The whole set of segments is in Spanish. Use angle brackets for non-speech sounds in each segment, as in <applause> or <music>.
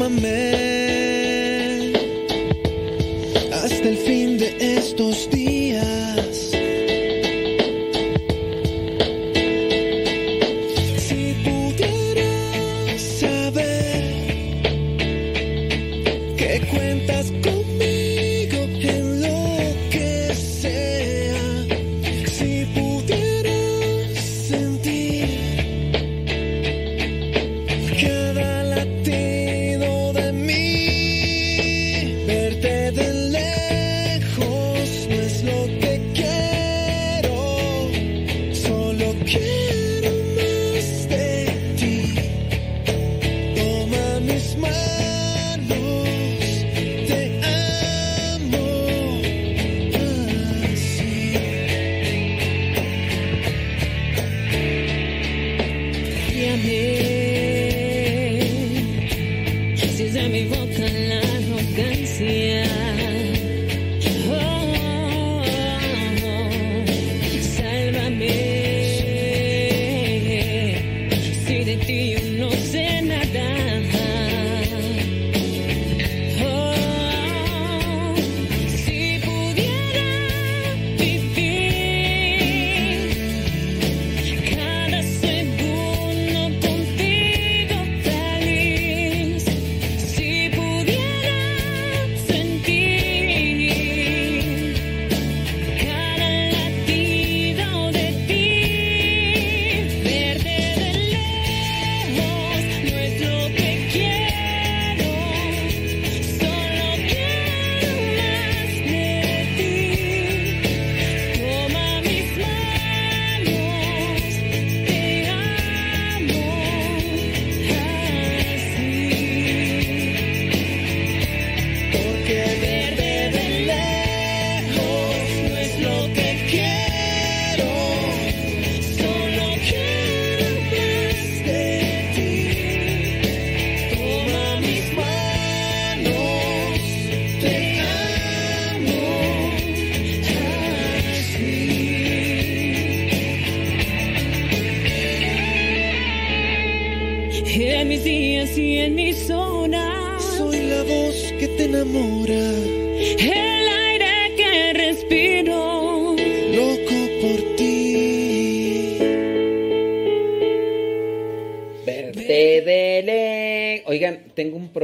I'm a man.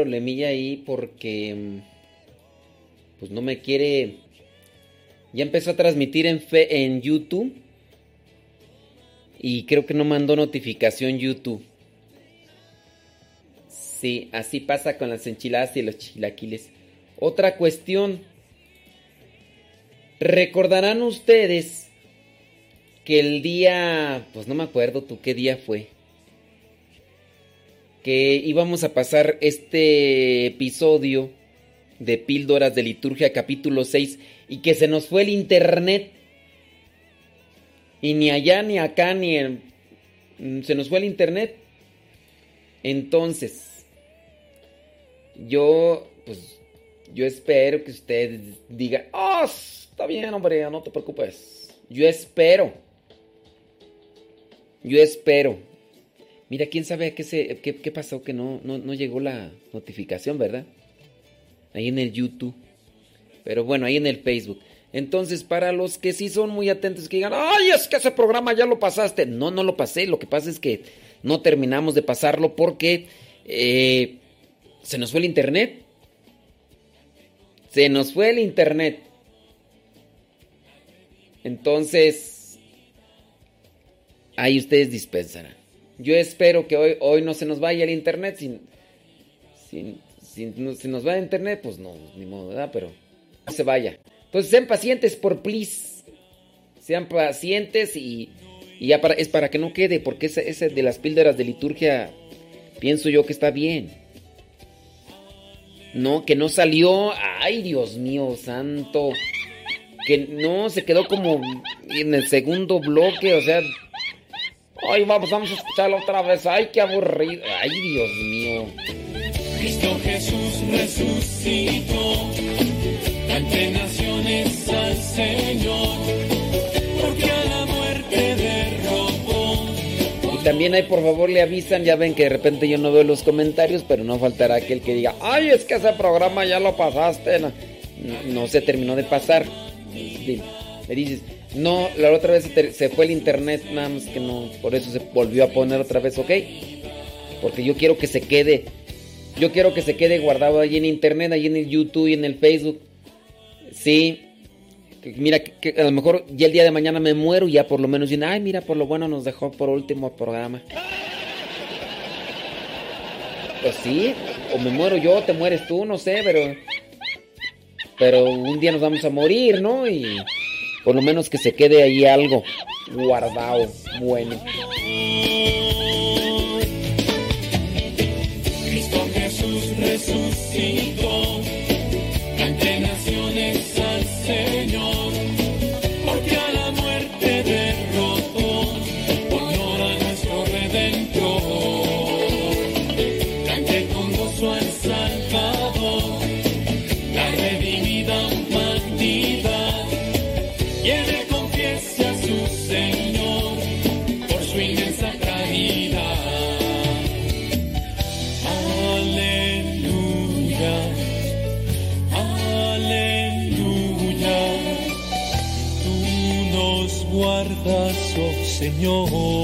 Problemilla ahí porque. mm, Pues no me quiere. Ya empezó a transmitir en, fe- en YouTube. Y creo que no mandó notificación YouTube. Sí, así pasa con las enchiladas y los chilaquiles. Otra cuestión. Recordarán ustedes que el día. Pues no me acuerdo tú qué día fue que íbamos a pasar este episodio de Píldoras de Liturgia capítulo 6 y que se nos fue el internet. Y ni allá ni acá ni en- se nos fue el internet. Entonces, yo pues yo espero que ustedes digan, "Oh, está bien, hombre, no te preocupes." Yo espero. Yo espero Mira, quién sabe qué, se, qué, pasó que no, no, no llegó la notificación, ¿verdad? Ahí en el YouTube. Pero bueno, ahí en el Facebook. Entonces, para los que sí son muy atentos, que digan, ay, es que ese programa ya lo pasaste. No, no lo pasé. Lo que pasa es que no terminamos de pasarlo porque eh, se nos fue el internet. Se nos fue el internet. Entonces, ahí ustedes dispensarán. Yo espero que hoy, hoy no se nos vaya el internet. Si, si, si no- si nos va el internet, pues no, ni modo, ¿verdad? Pero no se vaya. Entonces sean pacientes, por please. Sean pacientes y, y ya para, es para que no quede, porque ese, ese de las píldoras de liturgia, pienso yo que está bien. No, que no salió. Ay, Dios mío, santo. Que no, se quedó como en el segundo bloque, o sea. Ay, vamos, vamos a escucharlo otra vez. Ay, qué aburrido. Ay, Dios mío. Cristo Jesús resucitó, ante naciones al Señor, porque a la muerte derrotó. también ahí por favor le avisan, ya ven que de repente yo no veo los comentarios, pero no faltará aquel que diga, ay, es que ese programa ya lo pasaste. No, no se terminó de pasar. Me dices, no, la otra vez se, fue el internet, nada más que no, por eso se volvió a poner otra vez, ¿ok? Porque yo quiero que se quede, yo quiero que se quede guardado ahí en internet, ahí en el YouTube y en el Facebook. Sí, mira, que, a lo mejor ya el día de mañana me muero y ya por lo menos dicen, ay, mira, por lo bueno nos dejó por último programa. Pues sí, o me muero yo, te mueres tú, no sé, pero. Pero un día nos vamos a morir, ¿no? Y por lo menos que se quede ahí algo guardado, bueno. Cristo Jesús resucitó, oh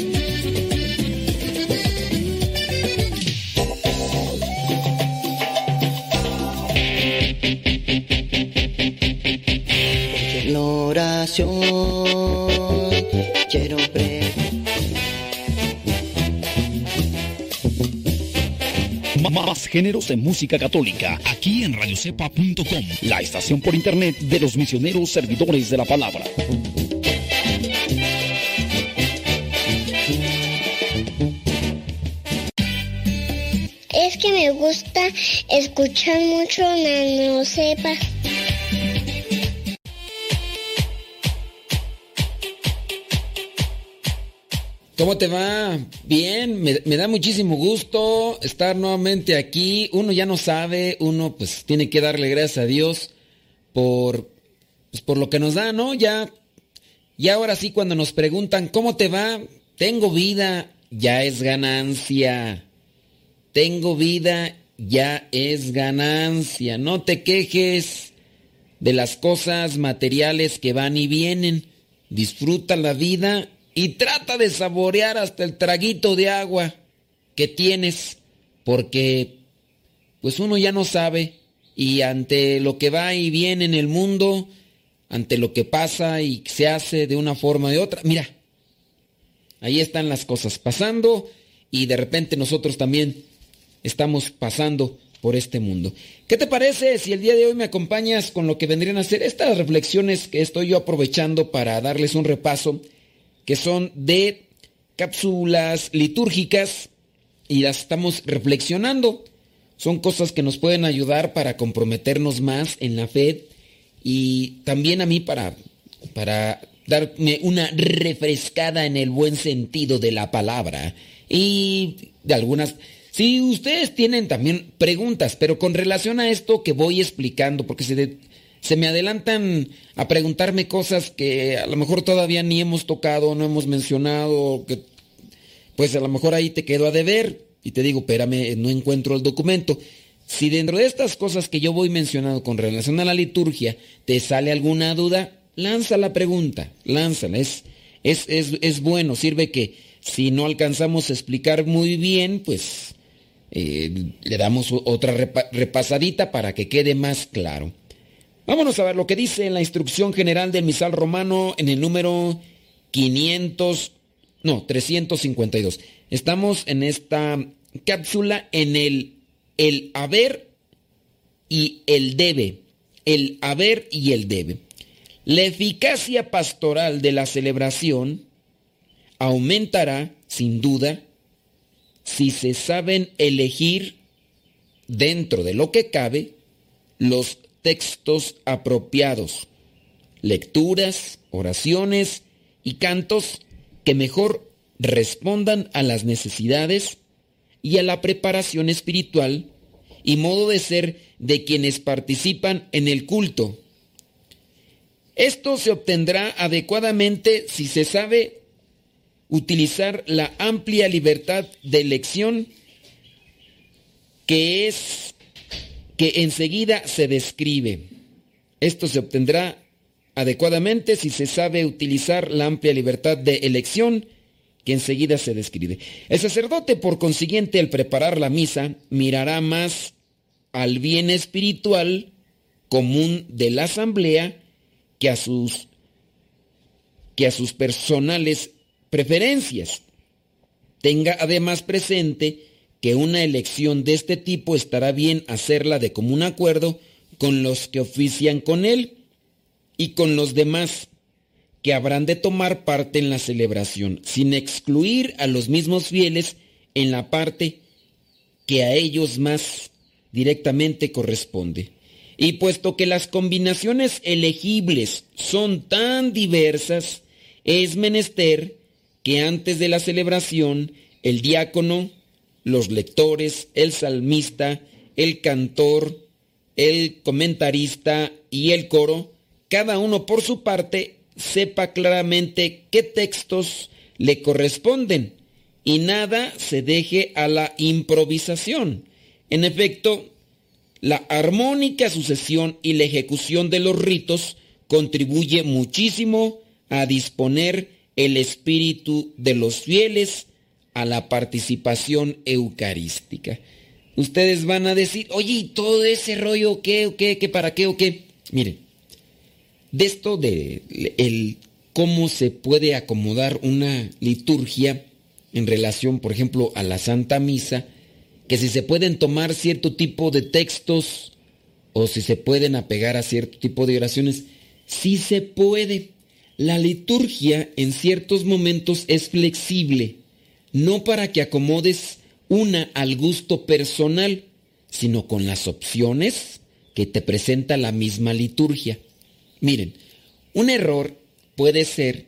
Oración quiero pre Más géneros de música católica aquí en radiocepa.com, la estación por internet de los misioneros servidores de la palabra. Es que me gusta escuchar mucho Nano Sepa. ¿Cómo te va? Bien, me, da muchísimo gusto estar nuevamente aquí. Uno ya no sabe, uno pues tiene que darle gracias a Dios por, pues, por lo que nos da, ¿no? Ya, y ahora sí cuando nos preguntan, ¿cómo te va? Tengo vida, ya es ganancia. Tengo vida, ya es ganancia. No te quejes de las cosas materiales que van y vienen. Disfruta la vida y trata de saborear hasta el traguito de agua que tienes, porque pues uno ya no sabe y ante lo que va y viene en el mundo, ante lo que pasa y se hace de una forma o de otra, mira, ahí están las cosas pasando y de repente nosotros también estamos pasando por este mundo. ¿Qué te parece si el día de hoy me acompañas con lo que vendrían a ser estas reflexiones que estoy yo aprovechando para darles un repaso? Que son de cápsulas litúrgicas y las estamos reflexionando. Son cosas que nos pueden ayudar para comprometernos más en la fe y también a mí para, para darme una refrescada en el buen sentido de la palabra. Y de algunas... Si ustedes tienen también preguntas, pero con relación a esto que voy explicando, porque se, de, se me adelantan a preguntarme cosas que a lo mejor todavía ni hemos tocado, no hemos mencionado, que pues a lo mejor ahí te quedo a deber y te digo, espérame, no encuentro el documento. Si dentro de estas cosas que yo voy mencionando con relación a la liturgia te sale alguna duda, lanza la pregunta, lánzala. Es, es, es, bueno, sirve que si no alcanzamos a explicar muy bien, pues eh, le damos otra repasadita para que quede más claro. Vámonos a ver lo que dice en la instrucción general del misal romano en el número 500, no, 352. Estamos en esta cápsula en el, el haber y el debe. El haber y el debe. La eficacia pastoral de la celebración aumentará, sin duda, si se saben elegir dentro de lo que cabe los textos apropiados, lecturas, oraciones y cantos que mejor respondan a las necesidades y a la preparación espiritual y modo de ser de quienes participan en el culto. Esto se obtendrá adecuadamente si se sabe utilizar la amplia libertad de elección que es que enseguida se describe. Esto se obtendrá adecuadamente si se sabe utilizar la amplia libertad de elección que enseguida se describe. El sacerdote, por consiguiente, al preparar la misa, mirará más al bien espiritual común de la asamblea que a sus, que a sus personales preferencias. Tenga además presente que una elección de este tipo estará bien hacerla de común acuerdo con los que ofician con él y con los demás que habrán de tomar parte en la celebración, sin excluir a los mismos fieles en la parte que a ellos más directamente corresponde. Y puesto que las combinaciones elegibles son tan diversas, es menester que antes de la celebración el diácono los lectores, el salmista, el cantor, el comentarista y el coro, cada uno por su parte sepa claramente qué textos le corresponden y nada se deje a la improvisación. En efecto, la armónica sucesión y la ejecución de los ritos contribuye muchísimo a disponer el espíritu de los fieles a la participación eucarística. Ustedes van a decir, oye, ¿y todo ese rollo qué, o qué, qué, para qué, o qué? Miren, de esto de el cómo se puede acomodar una liturgia en relación, por ejemplo, a la Santa Misa, que si se pueden tomar cierto tipo de textos o si se pueden apegar a cierto tipo de oraciones, sí se puede. La liturgia en ciertos momentos es flexible no para que acomodes una al gusto personal, sino con las opciones que te presenta la misma liturgia. Miren, un error puede ser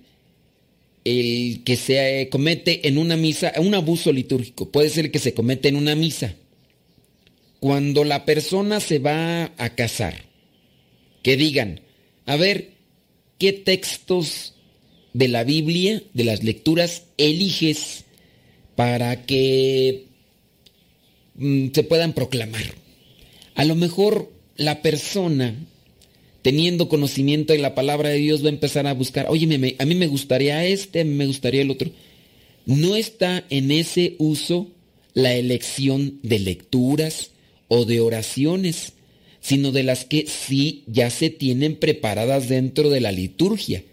el que se comete en una misa, un abuso litúrgico, puede ser que se comete en una misa. Cuando la persona se va a casar, que digan, a ver, ¿qué textos de la Biblia, de las lecturas, eliges para que mm, se puedan proclamar? A lo mejor la persona teniendo conocimiento de la palabra de Dios, va a empezar a buscar, oye, a mí me gustaría este, a mí me gustaría el otro. No está en ese uso la elección de lecturas o de oraciones, sino de las que sí ya se tienen preparadas dentro de la liturgia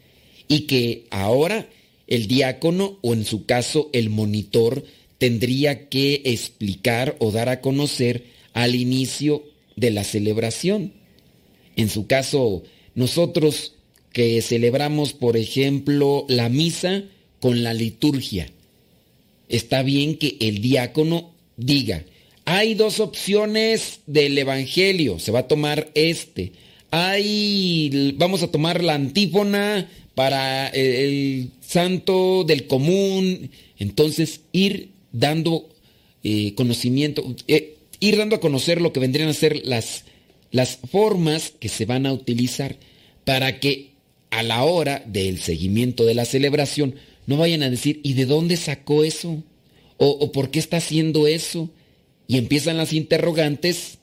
y que ahora el diácono o en su caso el monitor tendría que explicar o dar a conocer al inicio de la celebración. En su caso, nosotros que celebramos, por ejemplo, la misa con la liturgia, está bien que el diácono diga, hay dos opciones del Evangelio, se va a tomar este. Hay, vamos a tomar la antífona para el santo del común. Entonces, ir dando eh, conocimiento, eh, ir dando a conocer lo que vendrían a ser las las formas que se van a utilizar para que a la hora del seguimiento de la celebración no vayan a decir, ¿y de dónde sacó eso? ¿O, por qué está haciendo eso? Y empiezan las interrogantes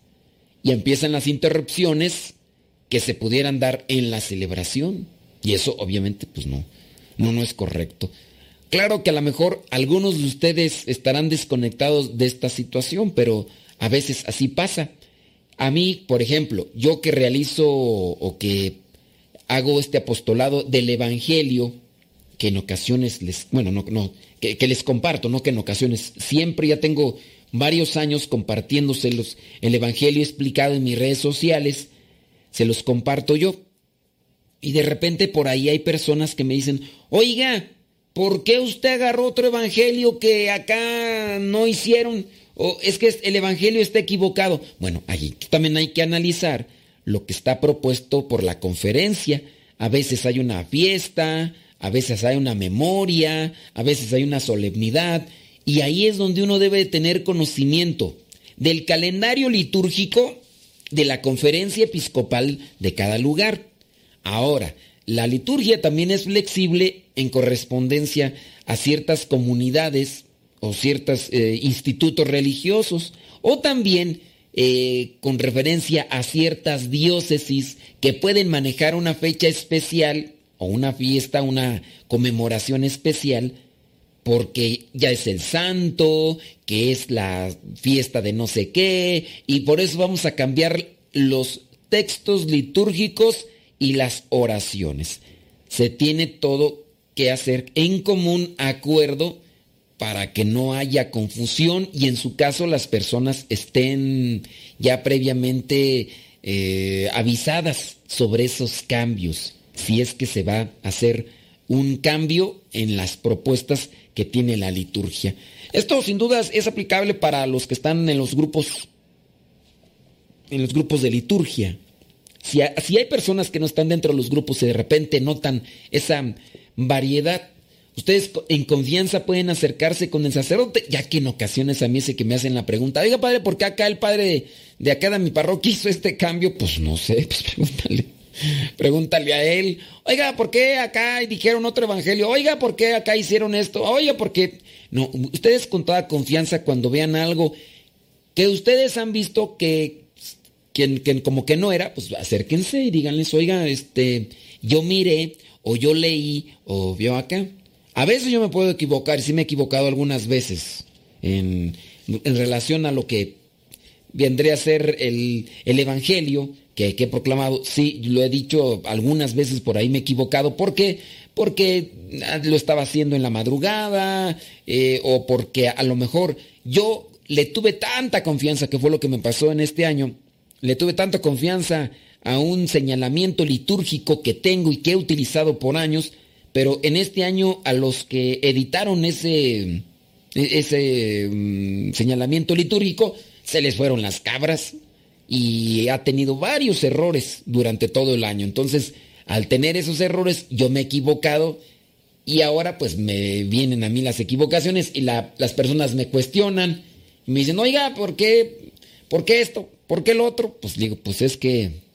y empiezan las interrupciones que se pudieran dar en la celebración. Y eso obviamente pues no, no, no es correcto. Claro que a lo mejor algunos de ustedes estarán desconectados de esta situación, pero a veces así pasa. A mí, por ejemplo, yo que realizo o que hago este apostolado del Evangelio, que en ocasiones les, bueno, no, no, que, les comparto, no que en ocasiones, siempre ya tengo varios años compartiéndoselos el Evangelio explicado en mis redes sociales, se los comparto yo. Y de repente por ahí hay personas que me dicen, oiga, ¿por qué usted agarró otro Evangelio que acá no hicieron? o es que el Evangelio está equivocado. Bueno, allí también hay que analizar lo que está propuesto por la conferencia. A veces hay una fiesta, a veces hay una memoria, a veces hay una solemnidad, y ahí es donde uno debe tener conocimiento del calendario litúrgico de la conferencia episcopal de cada lugar. Ahora, la liturgia también es flexible en correspondencia a ciertas comunidades o ciertos eh, institutos religiosos, o también eh, con referencia a ciertas diócesis que pueden manejar una fecha especial o una fiesta, una conmemoración especial, porque ya es el santo, que es la fiesta de no sé qué, y por eso vamos a cambiar los textos litúrgicos y las oraciones. Se tiene todo que hacer en común acuerdo para que no haya confusión y en su caso las personas estén ya previamente eh, avisadas sobre esos cambios, si es que se va a hacer un cambio en las propuestas que tiene la liturgia. Esto sin dudas es aplicable para los que están en los grupos en los grupos de liturgia. Si, si hay personas que no están dentro de los grupos y de repente notan esa variedad Ustedes en confianza pueden acercarse con el sacerdote, ya que en ocasiones a mí es que me hacen la pregunta, oiga padre, ¿por qué acá el padre de, acá de mi parroquia hizo este cambio? Pues no sé, <laughs> pues pregúntale. Pregúntale a él. Oiga, ¿por qué acá dijeron otro evangelio? Oiga, ¿por qué acá hicieron esto? Oiga, ¿por qué? No, ustedes con toda confianza cuando vean algo que ustedes han visto que, que como que no era, pues acérquense y díganles, oiga, este, yo miré, o yo leí, o vio acá. A veces yo me puedo equivocar, sí me he equivocado algunas veces en, relación a lo que vendría a ser el, Evangelio que, he proclamado. Sí, lo he dicho algunas veces por ahí me he equivocado. ¿Por qué? Porque lo estaba haciendo en la madrugada eh, o porque a lo mejor yo le tuve tanta confianza, que fue lo que me pasó en este año, le tuve tanta confianza a un señalamiento litúrgico que tengo y que he utilizado por años, pero en este año a los que editaron ese, ese mm, señalamiento litúrgico se les fueron las cabras y ha tenido varios errores durante todo el año. Entonces, al tener esos errores, yo me he equivocado Y ahora pues me vienen a mí las equivocaciones y las personas me cuestionan y me dicen, oiga, ¿por qué? ¿Por qué esto? ¿Por qué el otro? Pues digo, pues es que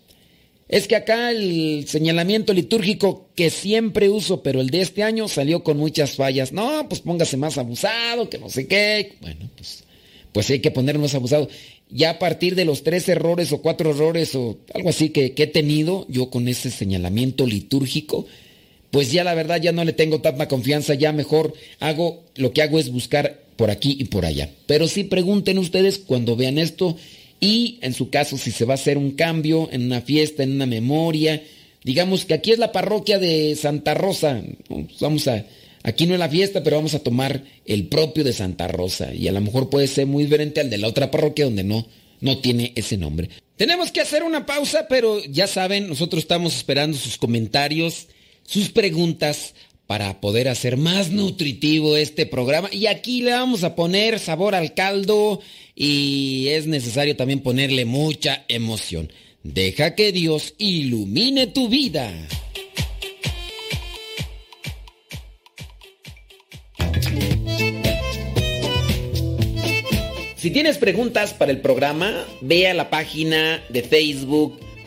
es que acá el señalamiento litúrgico que siempre uso, pero el de este año salió con muchas fallas. No, pues póngase más abusado, que no sé qué. Bueno, pues, pues hay que ponernos más abusado. Ya a partir de los tres errores o cuatro errores o algo así que, que he tenido yo con ese señalamiento litúrgico, pues ya la verdad ya no le tengo tanta confianza, ya mejor hago, lo que hago es buscar por aquí y por allá. Pero sí pregunten ustedes cuando vean esto y en su caso si se va a hacer un cambio en una fiesta, en una memoria. Digamos que aquí es la parroquia de Santa Rosa. Vamos a, aquí no es la fiesta, pero vamos a tomar el propio de Santa Rosa. Y a lo mejor puede ser muy diferente al de la otra parroquia donde no, no tiene ese nombre. Tenemos que hacer una pausa, pero ya saben, nosotros estamos esperando sus comentarios, sus preguntas para poder hacer más nutritivo este programa. Y aquí le vamos a poner sabor al caldo y es necesario también ponerle mucha emoción. Deja que Dios ilumine tu vida. Si tienes preguntas para el programa, ve a la página de Facebook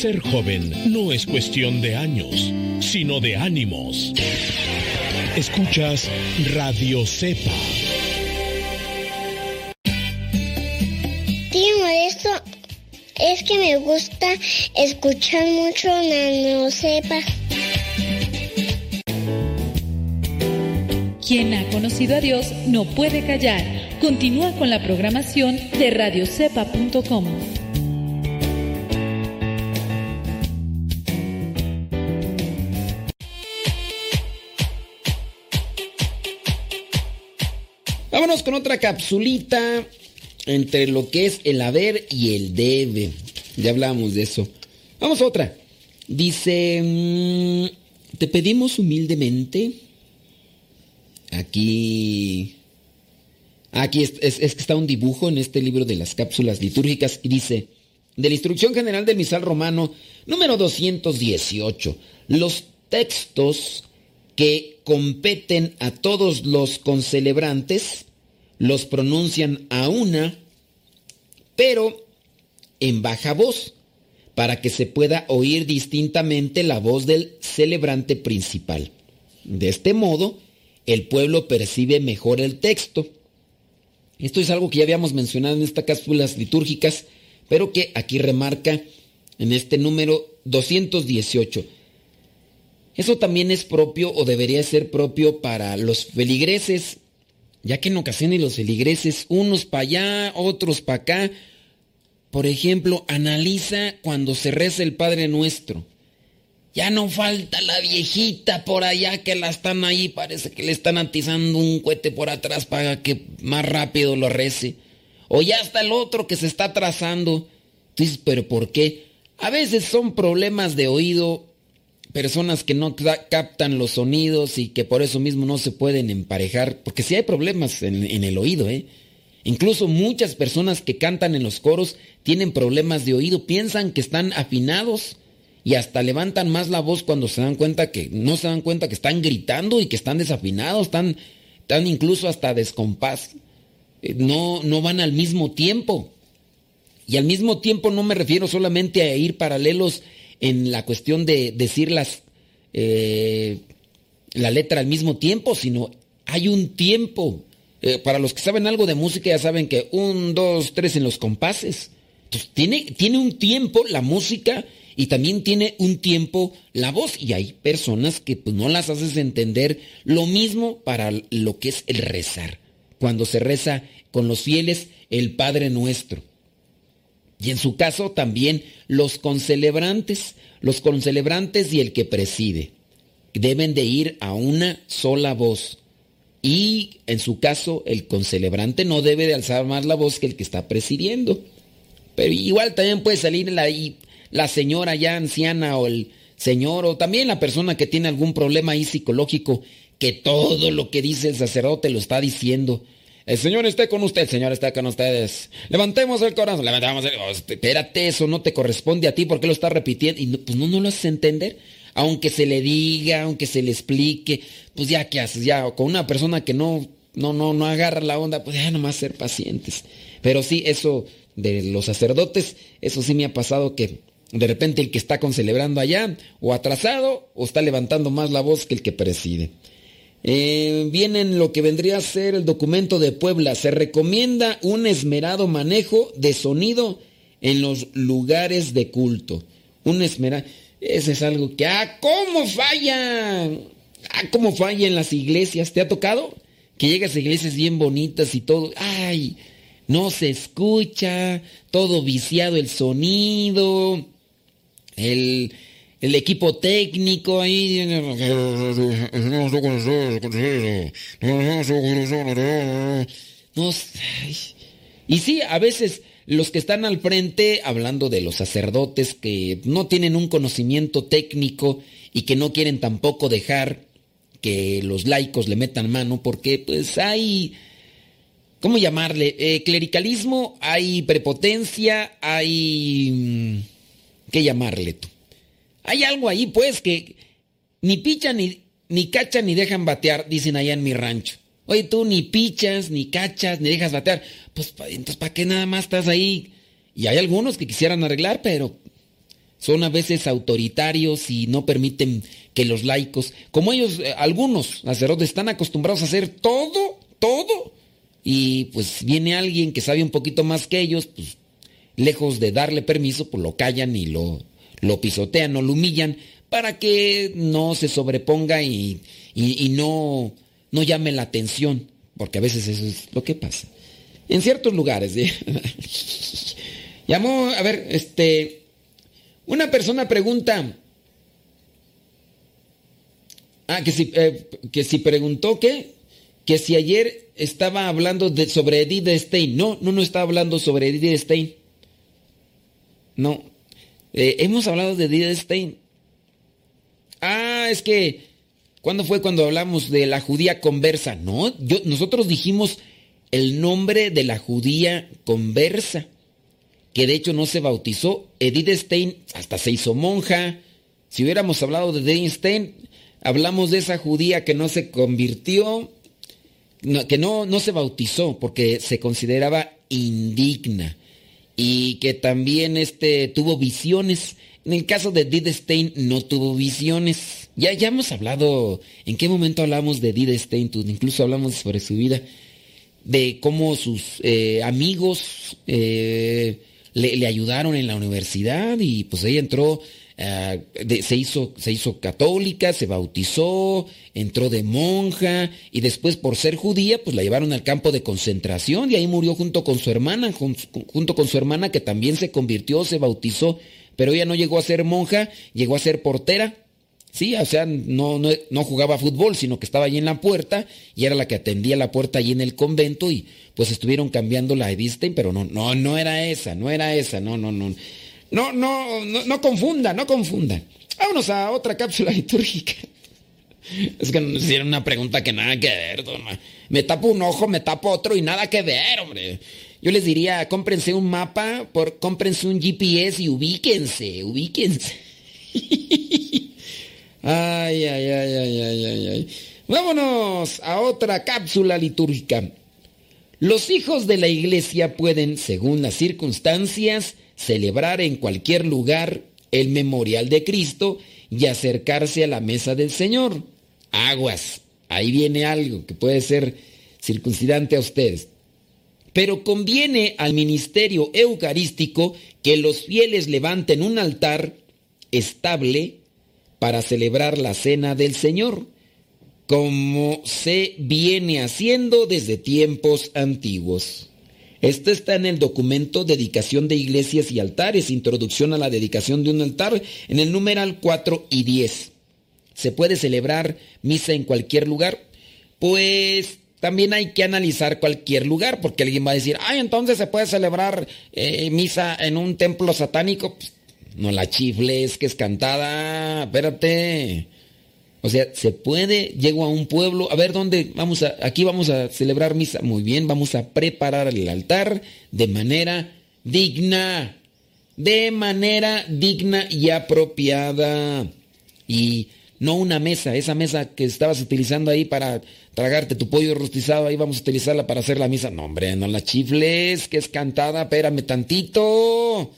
Ser joven no es cuestión de años, sino de ánimos. Escuchas Radio Cepa. Tío Modesto, es que me gusta escuchar mucho Nano Cepa. Quien ha conocido a Dios no puede callar. Continúa con la programación de radiocepa.com. Vámonos con otra capsulita entre lo que es el haber y el debe. Ya hablamos de eso. Vamos a otra. Dice, mm, te pedimos humildemente. Aquí... Aquí es, es, está un dibujo en este libro de las cápsulas litúrgicas y dice, de la Instrucción General del Misal Romano, número 218, los textos que competen a todos los concelebrantes los pronuncian a una, pero en baja voz, para que se pueda oír distintamente la voz del celebrante principal. De este modo, el pueblo percibe mejor el texto. Esto es algo que ya habíamos mencionado en estas cápsulas litúrgicas, pero que aquí remarca en este número 218. Eso también es propio o debería ser propio para los feligreses ya que en ocasiones los feligreses, unos para allá, otros para acá, por ejemplo, analiza cuando se reza el Padre Nuestro. Ya no falta la viejita por allá que la están ahí, parece que le están atizando un cohete por atrás para que más rápido lo rece. O ya está el otro que se está atrasando. Tú dices, pero ¿por qué? A veces son problemas de oído personas que no captan los sonidos y que por eso mismo no se pueden emparejar, porque si hay problemas en, el oído, ¿eh? Incluso muchas personas que cantan en los coros tienen problemas de oído, piensan que están afinados y hasta levantan más la voz cuando se dan cuenta que no se dan cuenta que están gritando y que están desafinados, están, están incluso hasta descompás. Eh, no, no van al mismo tiempo. Y al mismo tiempo no me refiero solamente a ir paralelos en la cuestión de decir las, eh, la letra al mismo tiempo, sino hay un tiempo. Eh, para los que saben algo de música ya saben que un, dos, tres en los compases. Entonces, tiene, tiene un tiempo la música y también tiene un tiempo la voz. Y hay personas que pues, no las haces entender lo mismo para lo que es el rezar. Cuando se reza con los fieles el Padre Nuestro. Y en su caso también los concelebrantes, los concelebrantes y el que preside, deben de ir a una sola voz. y en su caso el concelebrante no debe de alzar más la voz que el que está presidiendo. Pero igual también puede salir la, la señora ya anciana o el señor o también la persona que tiene algún problema ahí psicológico que todo lo que dice el sacerdote lo está diciendo. El Señor esté con usted, el Señor está con ustedes. Levantemos el corazón, levantemos el corazón. Espérate, eso no te corresponde a ti, ¿por qué lo estás repitiendo? Y no, pues no, lo haces entender. Aunque se le diga, aunque se le explique, pues ya, ¿qué haces? Ya, con una persona que no, no, no, no agarra la onda, pues ya nomás ser pacientes. Pero sí, eso de los sacerdotes, eso sí me ha pasado que de repente el que está concelebrando allá, o atrasado, o está levantando más la voz que el que preside. Eh, viene en lo que vendría a ser el documento de Puebla. Se recomienda un esmerado manejo de sonido en los lugares de culto. Un esmerado. Ese es algo que. ¡Ah, cómo falla! ¡Ah, cómo falla en las iglesias! ¿Te ha tocado? Que llegas a iglesias bien bonitas y todo. ¡Ay! No se escucha, todo viciado el sonido, el, el equipo técnico ahí. Y sí, a veces los que están al frente, hablando de los sacerdotes que no tienen un conocimiento técnico y que no quieren tampoco dejar que los laicos le metan mano, porque pues hay, ¿cómo llamarle? Eh, clericalismo, hay prepotencia, hay... ¿Qué llamarle tú? Hay algo ahí, pues, que ni pichan, ni, ni cachan, ni dejan batear, dicen allá en mi rancho. Oye, tú ni pichas, ni cachas, ni dejas batear. Pues, entonces, ¿para qué nada más estás ahí? Y hay algunos que quisieran arreglar, pero son a veces autoritarios y no permiten que los laicos, como ellos, eh, algunos sacerdotes, están acostumbrados a hacer todo, todo. Y pues viene alguien que sabe un poquito más que ellos, pues lejos de darle permiso, pues lo callan y lo, lo pisotean o lo humillan para que no se sobreponga y, y no no llame la atención, porque a veces eso es lo que pasa. En ciertos lugares, ¿eh? <laughs> Llamó, a ver, este, una persona pregunta, ah, que si, eh, que si preguntó qué, que si ayer estaba hablando de, sobre Edith Stein. No, no, no estaba hablando sobre Edith Stein. No, eh, hemos hablado de Edith Stein. Ah, es que ¿Cuándo fue cuando hablamos de la judía conversa? No, nosotros dijimos el nombre de la judía conversa, que de hecho no se bautizó. Edith Stein hasta se hizo monja. Si hubiéramos hablado de Edith Stein, hablamos de esa judía que no se convirtió, que no, no se bautizó porque se consideraba indigna y que también este, tuvo visiones. En el caso de Edith Stein no tuvo visiones. Ya, ya hemos hablado, ¿en qué momento hablamos de Edith Stein? Incluso hablamos sobre su vida, de cómo sus eh, amigos eh, le, ayudaron en la universidad y pues ella entró, eh, se, hizo, se hizo católica, se bautizó, entró de monja y después por ser judía pues la llevaron al campo de concentración y ahí murió junto con su hermana, junto con su hermana que también se convirtió, se bautizó pero ella no llegó a ser monja, llegó a ser portera. Sí, o sea, no, no, jugaba fútbol, sino que estaba allí en la puerta y era la que atendía la puerta allí en el convento y pues estuvieron cambiando la Edith pero no, no, no era esa, no era esa, no, no, no. No, no, no, no confundan, no confundan. Vámonos a otra cápsula <laughs> litúrgica. Es que nos hicieron una pregunta que nada que ver, Me tapo un ojo, me tapo otro y nada que ver, hombre. Yo les diría, cómprense un mapa, por, cómprense un GPS y ubíquense, ubíquense. <laughs> ay, ay, ay, ay, ay, ay, ay. Vámonos a otra cápsula litúrgica. Los hijos de la iglesia pueden, según las circunstancias, celebrar en cualquier lugar el memorial de Cristo y acercarse a la mesa del Señor. Aguas, ahí viene algo que puede ser circuncidante a ustedes. Pero conviene al ministerio eucarístico que los fieles levanten un altar estable para celebrar la cena del Señor, como se viene haciendo desde tiempos antiguos. Esto está en el documento Dedicación de Iglesias y Altares, Introducción a la Dedicación de un Altar, en el numeral 4 y 10. Se puede celebrar misa en cualquier lugar, pues también hay que analizar cualquier lugar, porque alguien va a decir, ay, entonces se puede celebrar eh, misa en un templo satánico. Pues, no la chifles, que es cantada, espérate. O sea, se puede, llego a un pueblo, a ver dónde vamos a, aquí vamos a celebrar misa. Muy bien, vamos a preparar el altar de manera digna, de manera digna y apropiada. Y no una mesa, esa mesa que estabas utilizando ahí para tragarte tu pollo rostizado, ahí vamos a utilizarla para hacer la misa. No, hombre, no la chifles, que es cantada, espérame tantito.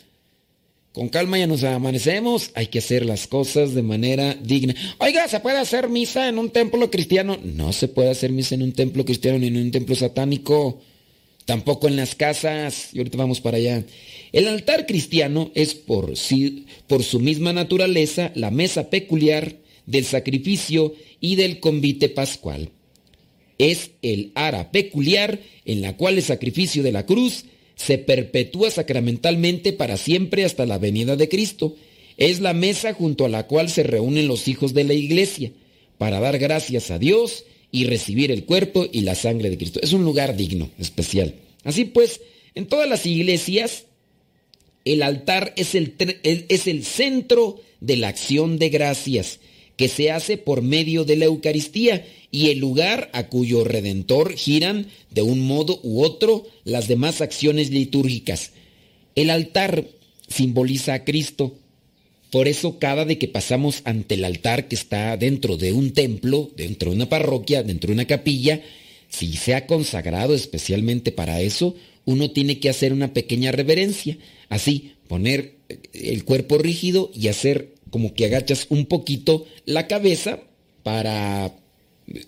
Con calma ya nos amanecemos, hay que hacer las cosas de manera digna. Oiga, ¿se puede hacer misa en un templo cristiano? No se puede hacer misa en un templo cristiano ni en un templo satánico. Tampoco en las casas. Y ahorita vamos para allá. El altar cristiano es por, sí, por su misma naturaleza la mesa peculiar del sacrificio y del convite pascual. Es el ara peculiar en la cual el sacrificio de la cruz se perpetúa sacramentalmente para siempre hasta la venida de Cristo. Es la mesa junto a la cual se reúnen los hijos de la iglesia para dar gracias a Dios y recibir el cuerpo y la sangre de Cristo. Es un lugar digno, especial. Así pues, en todas las iglesias, el altar es el, es el centro de la acción de gracias que se hace por medio de la Eucaristía y el lugar a cuyo redentor giran de un modo u otro las demás acciones litúrgicas. El altar simboliza a Cristo. Por eso cada de que pasamos ante el altar que está dentro de un templo, dentro de una parroquia, dentro de una capilla, si se ha consagrado especialmente para eso, uno tiene que hacer una pequeña reverencia. Así, poner el cuerpo rígido y hacer como que agachas un poquito la cabeza para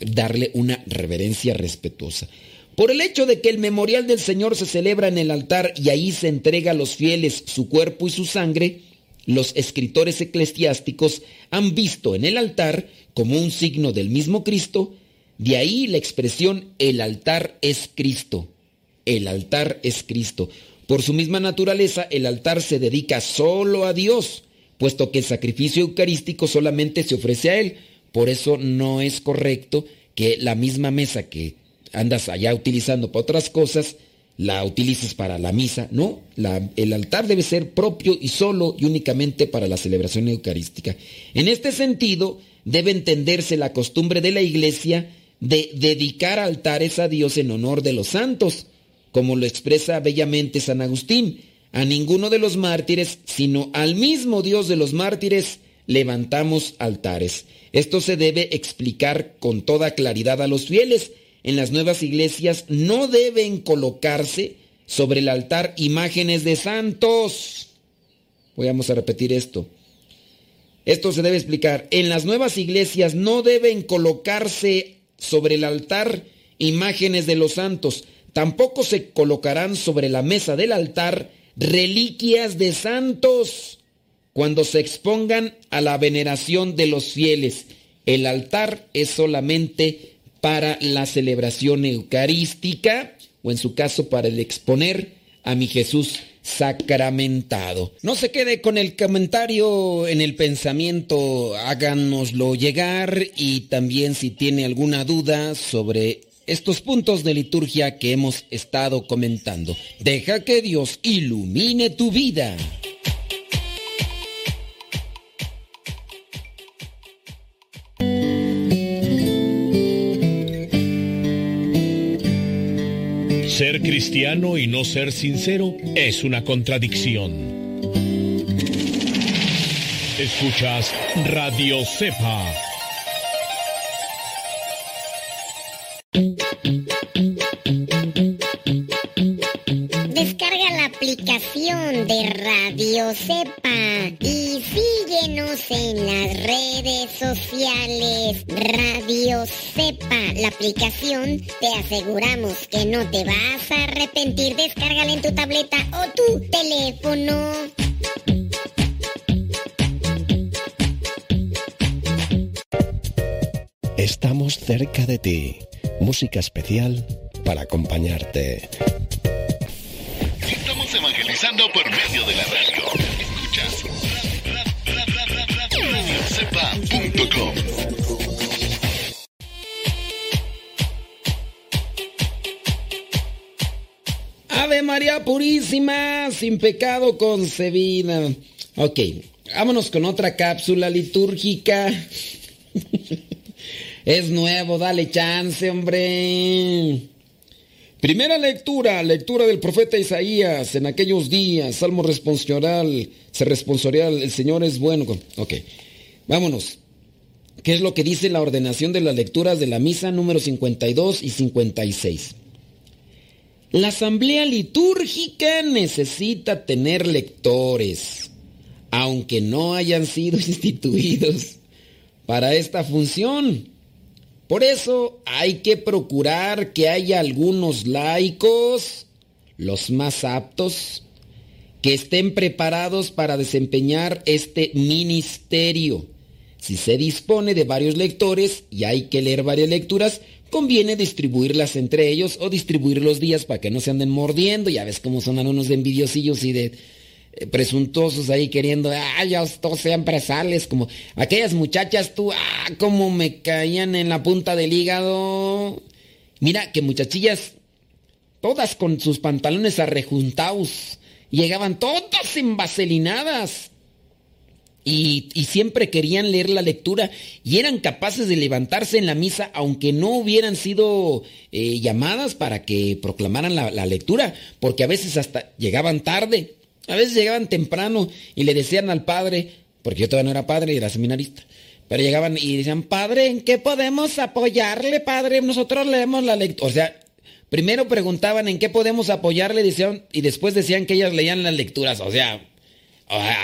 darle una reverencia respetuosa. Por el hecho de que el memorial del Señor se celebra en el altar y ahí se entrega a los fieles su cuerpo y su sangre, los escritores eclesiásticos han visto en el altar como un signo del mismo Cristo, de ahí la expresión el altar es Cristo. El altar es Cristo. Por su misma naturaleza, el altar se dedica solo a Dios, puesto que el sacrificio eucarístico solamente se ofrece a Él. Por eso no es correcto que la misma mesa que andas allá utilizando para otras cosas, la utilices para la misa. No, el altar debe ser propio y solo y únicamente para la celebración eucarística. En este sentido, debe entenderse la costumbre de la iglesia de dedicar altares a Dios en honor de los santos, como lo expresa bellamente San Agustín. A ninguno de los mártires, sino al mismo Dios de los mártires, levantamos altares. Esto se debe explicar con toda claridad a los fieles. En las nuevas iglesias no deben colocarse sobre el altar imágenes de santos. Vamos a repetir esto. Esto se debe explicar. En las nuevas iglesias no deben colocarse sobre el altar imágenes de los santos. Tampoco se colocarán sobre la mesa del altar reliquias de santos cuando se expongan a la veneración de los fieles. El altar es solamente para la celebración eucarística o en su caso para el exponer a mi Jesús sacramentado. No se quede con el comentario en el pensamiento, háganoslo llegar y también si tiene alguna duda sobre estos puntos de liturgia que hemos estado comentando. Deja que Dios ilumine tu vida. Ser cristiano y no ser sincero es una contradicción. Escuchas Radio Cepa. De Radio Cepa y síguenos en las redes sociales. Radio Cepa, la aplicación, te aseguramos que no te vas a arrepentir. Descárgala en tu tableta o tu teléfono. Estamos cerca de ti. Música especial para acompañarte sintonizando por medio de la radio. Escuchas Ave María Purísima, sin pecado concebida. Ok, vámonos con otra cápsula litúrgica. <laughs> es nuevo, dale chance, hombre. Primera lectura, lectura del profeta Isaías en aquellos días, Salmo responsorial, se responsorial, el Señor es bueno. Ok, vámonos. ¿Qué es lo que dice la ordenación de las lecturas de la misa número 52 y 56? La asamblea litúrgica necesita tener lectores, aunque no hayan sido <laughs> instituidos para esta función. Por eso hay que procurar que haya algunos laicos, los más aptos, que estén preparados para desempeñar este ministerio. Si se dispone de varios lectores y hay que leer varias lecturas, conviene distribuirlas entre ellos o distribuir los días para que no se anden mordiendo. Ya ves cómo son algunos de envidiosillos y de presuntuosos ahí queriendo, ah, ya todos sean presales, como aquellas muchachas, tú, ah, cómo me caían en la punta del hígado. Mira, que muchachillas, todas con sus pantalones arrejuntados, llegaban todas envaselinadas y, siempre querían leer la lectura y eran capaces de levantarse en la misa aunque no hubieran sido eh, llamadas para que proclamaran la, la, lectura, porque a veces hasta llegaban tarde, a veces llegaban temprano y le decían al padre, porque yo todavía no era padre, era seminarista, pero llegaban y decían, padre, ¿en qué podemos apoyarle, padre? Nosotros leemos la lectura. O sea, primero preguntaban en qué podemos apoyarle decían, y después decían que ellas leían las lecturas, o sea,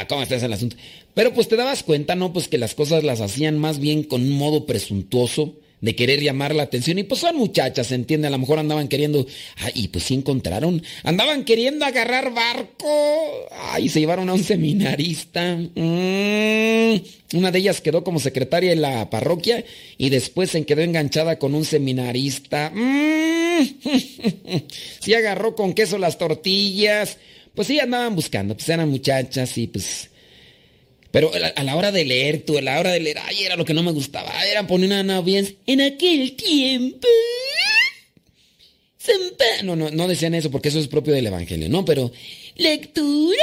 ¿cómo está el asunto? Pero pues te dabas cuenta, ¿no? Pues que las cosas las hacían más bien con un modo presuntuoso de querer llamar la atención. Y pues son muchachas, ¿se entiende? A lo mejor andaban queriendo. Ay, y pues sí encontraron. Andaban queriendo agarrar barco. Ay, se llevaron a un seminarista. Mm, una de ellas quedó como secretaria en la parroquia y después se quedó enganchada con un seminarista. Mm, <laughs> sí agarró con queso las tortillas. Pues sí andaban buscando, pues eran muchachas y pues pero a la hora de leer, tú, a la hora de leer, ay, era lo que no me gustaba. Era poner una bien. En aquel tiempo. No, no, no decían eso porque eso es propio del Evangelio, ¿no? Pero. Lectura.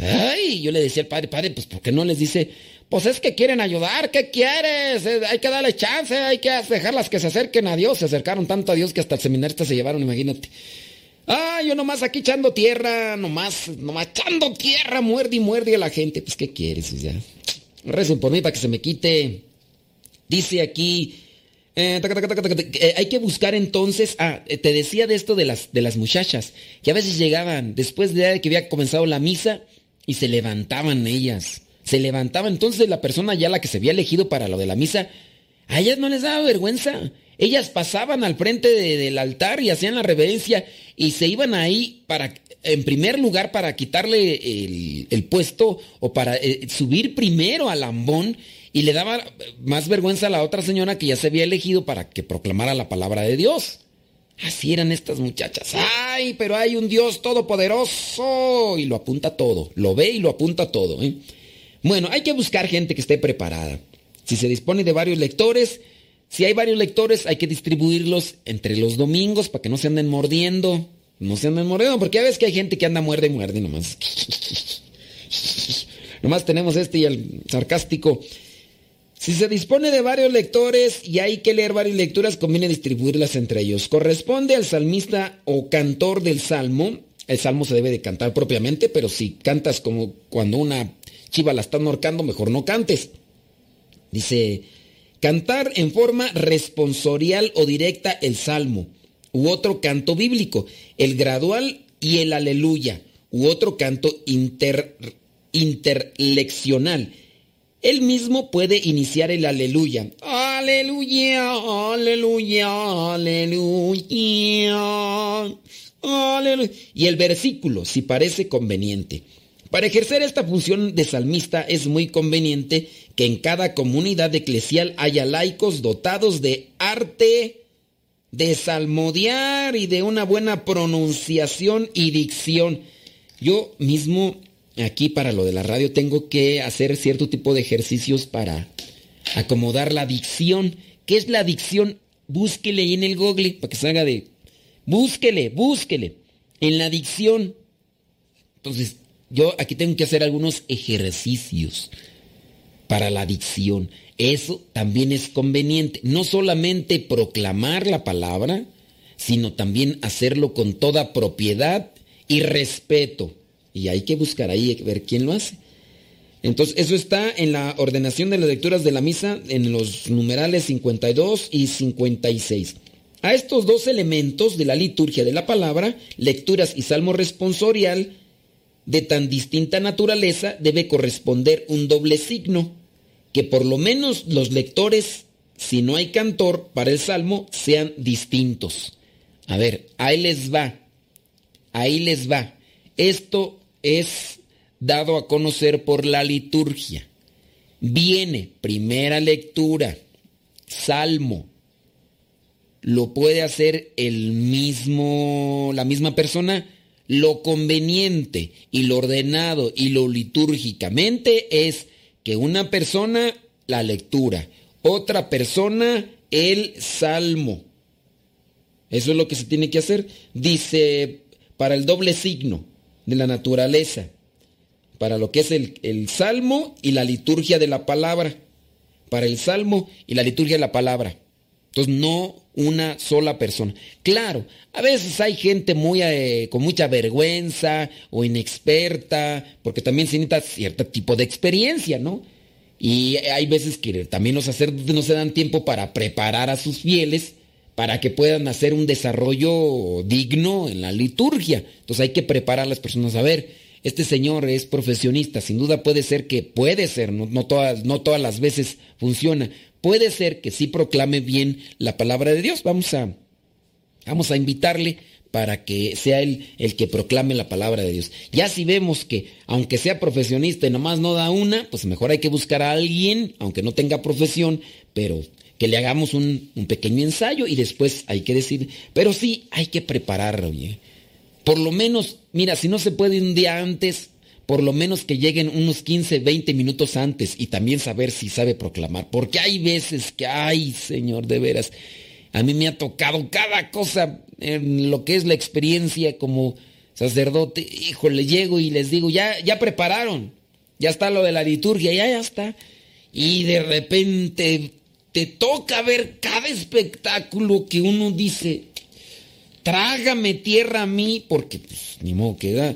Ay, yo le decía al padre, padre, pues ¿por qué no les dice? Pues es que quieren ayudar, ¿qué quieres? Hay que darle chance, hay que dejarlas que se acerquen a Dios. Se acercaron tanto a Dios que hasta el seminarista se llevaron, imagínate. Ah, yo nomás aquí echando tierra, nomás, nomás echando tierra, muerde y muerde a la gente. Pues, ¿qué quieres? Ya. Recen por mí para que se me quite. Dice aquí. Eh, eh, hay que buscar entonces. Ah, eh, te decía de esto de las, de las muchachas, que a veces llegaban después de que había comenzado la misa y se levantaban ellas. Se levantaban. Entonces la persona ya la que se había elegido para lo de la misa, a ellas no les daba vergüenza. Ellas pasaban al frente del altar y hacían la reverencia y se iban ahí para, en primer lugar, para quitarle el, puesto o para eh, subir primero al ambón y le daba más vergüenza a la otra señora que ya se había elegido para que proclamara la palabra de Dios. Así eran estas muchachas. ¡Ay, pero hay un Dios todopoderoso! Y lo apunta todo. Lo ve y lo apunta todo. ¿eh? Bueno, hay que buscar gente que esté preparada. Si se dispone de varios lectores, si hay varios lectores, hay que distribuirlos entre los domingos para que no se anden mordiendo. No se anden mordiendo, porque ya ves que hay gente que anda muerde y muerde nomás. <laughs> nomás tenemos este y el sarcástico. Si se dispone de varios lectores y hay que leer varias lecturas, conviene distribuirlas entre ellos. Corresponde al salmista o cantor del salmo. El salmo se debe de cantar propiamente, pero si cantas como cuando una chiva la están ahorcando, mejor no cantes. Dice Cantar en forma responsorial o directa el salmo, u otro canto bíblico, el gradual y el aleluya, u otro canto interleccional. Él mismo puede iniciar el aleluya. Aleluya, aleluya, aleluya. Aleluya. Y el versículo, si parece conveniente. Para ejercer esta función de salmista es muy conveniente que en cada comunidad eclesial haya laicos dotados de arte de salmodiar y de una buena pronunciación y dicción. Yo mismo aquí para lo de la radio tengo que hacer cierto tipo de ejercicios para acomodar la dicción. ¿Qué es la dicción? búsquele ahí en el Google para que se haga de... Búsquele, búsquele. En la dicción. Entonces, yo aquí tengo que hacer algunos ejercicios para la dicción. Eso también es conveniente. No solamente proclamar la palabra, sino también hacerlo con toda propiedad y respeto. Y hay que buscar ahí, ver quién lo hace. Entonces, eso está en la ordenación de las lecturas de la misa en los numerales 52 y 56. A estos dos elementos de la liturgia de la palabra, lecturas y salmo responsorial, de tan distinta naturaleza, debe corresponder un doble signo, que por lo menos los lectores, si no hay cantor para el salmo, sean distintos. A ver, ahí les va, ahí les va. Esto es dado a conocer por la liturgia. Viene primera lectura, salmo. Lo puede hacer el mismo, la misma persona. Lo conveniente y lo ordenado y lo litúrgicamente es que una persona la lectura, otra persona el salmo. Eso es lo que se tiene que hacer. Dice para el doble signo de la naturaleza para lo que es el, salmo y la liturgia de la palabra. Para el salmo y la liturgia de la palabra. Entonces, no una sola persona. Claro, a veces hay gente muy eh, con mucha vergüenza o inexperta, porque también se necesita cierto tipo de experiencia, ¿no? Y hay veces que también los sacerdotes no se dan tiempo para preparar a sus fieles para que puedan hacer un desarrollo digno en la liturgia. Entonces hay que preparar a las personas a ver, este señor es profesionista, sin duda puede ser que, puede ser, no, todas, no todas las veces funciona, puede ser que sí proclame bien la palabra de Dios. Vamos a, vamos a invitarle para que sea él el que proclame la palabra de Dios. Ya si vemos que, aunque sea profesionista y nomás no da una, pues mejor hay que buscar a alguien, aunque no tenga profesión, pero que le hagamos un, pequeño ensayo y después hay que decir, pero sí hay que prepararlo bien. Por lo menos, mira, si no se puede un día antes, por lo menos que lleguen unos 15, 20 minutos antes y también saber si sabe proclamar. Porque hay veces que, ay, Señor, de veras, a mí me ha tocado cada cosa en lo que es la experiencia como sacerdote. Híjole, llego y les digo, ya, ya prepararon, ya está lo de la liturgia, ya, ya está. Y de repente te toca ver cada espectáculo que uno dice, trágame tierra a mí, porque pues, ni modo que da.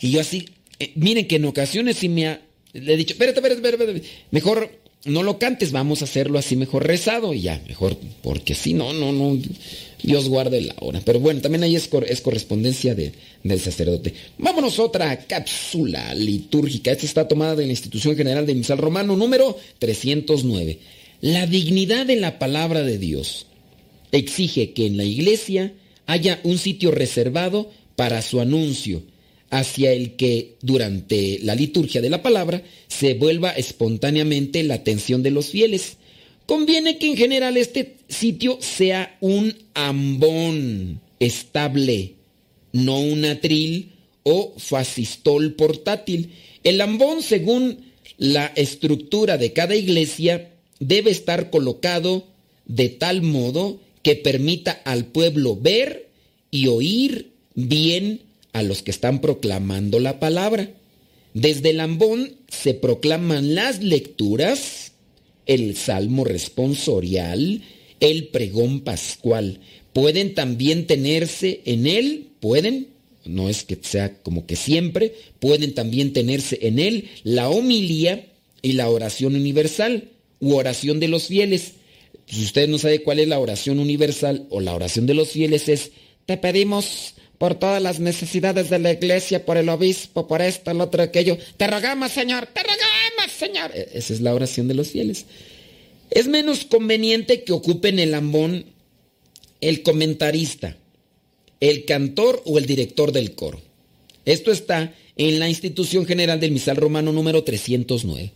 Y yo así, eh, miren que en ocasiones sí me ha, le he dicho, espérate, espérate, mejor no lo cantes, vamos a hacerlo así mejor rezado y ya, mejor, porque si no, no, no, Dios guarde la hora. Pero bueno, también ahí es, es correspondencia de, del sacerdote. Vámonos otra cápsula litúrgica. Esta está tomada de la Institución General de Misal Romano número 309. La dignidad de la palabra de Dios exige que en la iglesia haya un sitio reservado para su anuncio, hacia el que durante la liturgia de la palabra se vuelva espontáneamente la atención de los fieles. Conviene que en general este sitio sea un ambón estable, no un atril o fascistol portátil. El ambón, según la estructura de cada iglesia, debe estar colocado de tal modo que permita al pueblo ver y oír bien a los que están proclamando la palabra. Desde el ambón se proclaman las lecturas, el salmo responsorial, el pregón pascual. Pueden también tenerse en él, pueden, no es que sea como que siempre, pueden también tenerse en él la homilía y la oración universal u oración de los fieles si usted no sabe cuál es la oración universal o la oración de los fieles, es, te pedimos por todas las necesidades de la iglesia, por el obispo, por esto, el otro, aquello. Te rogamos, Señor, te rogamos, Señor. E, esa es la oración de los fieles. Es menos conveniente que ocupen el ambón el comentarista, el cantor o el director del coro. Esto está en la institución general del misal romano número 309.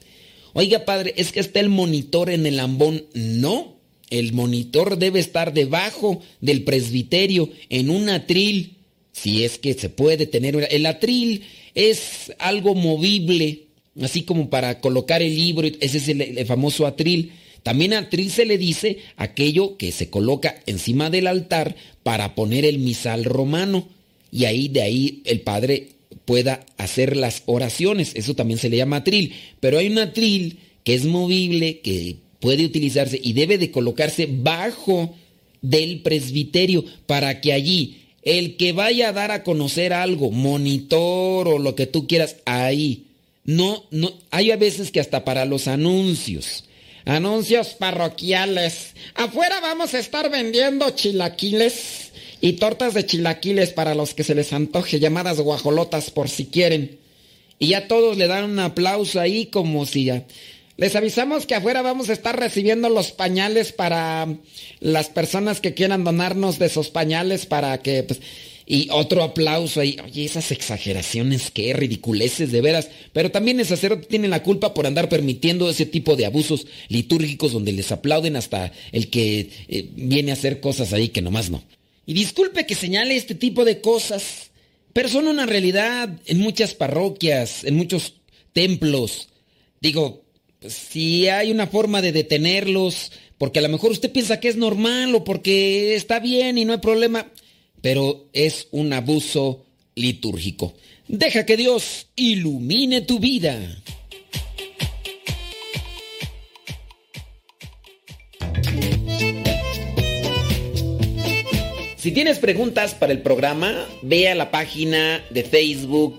Oiga, padre, es que está el monitor en el ambón. No, el monitor debe estar debajo del presbiterio en un atril, si es que se puede tener. El atril es algo movible, así como para colocar el libro, ese es el, famoso atril. También atril se le dice aquello que se coloca encima del altar para poner el misal romano. Y ahí de ahí el padre pueda hacer las oraciones. Eso también se le llama atril. Pero hay un atril que es movible, que puede utilizarse y debe de colocarse bajo del presbiterio para que allí el que vaya a dar a conocer algo, monitor o lo que tú quieras, ahí. No, no, hay a veces que hasta para los anuncios. Anuncios parroquiales. Afuera vamos a estar vendiendo chilaquiles y tortas de chilaquiles para los que se les antoje, llamadas guajolotas por si quieren. Y ya todos le dan un aplauso ahí como si ya... Les avisamos que afuera vamos a estar recibiendo los pañales para las personas que quieran donarnos de esos pañales para que... Pues, y otro aplauso ahí. Oye, esas exageraciones, qué ridiculeces de veras. Pero también el sacerdote tiene la culpa por andar permitiendo ese tipo de abusos litúrgicos donde les aplauden hasta el que eh, viene a hacer cosas ahí que nomás no. Y disculpe que señale este tipo de cosas, pero son una realidad en muchas parroquias, en muchos templos. Digo, si hay una forma de detenerlos, porque a lo mejor usted piensa que es normal o porque está bien y no hay problema, pero es un abuso litúrgico. Deja que Dios ilumine tu vida. Si tienes preguntas para el programa, ve a la página de Facebook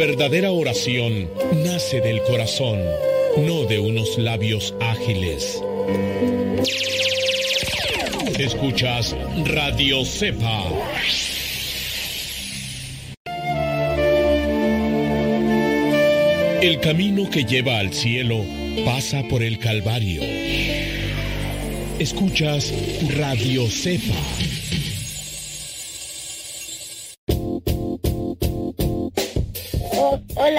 Verdadera oración nace del corazón, no de unos labios ágiles. Escuchas Radio Cepa. El camino que lleva al cielo pasa por el Calvario. Escuchas Radio Cepa.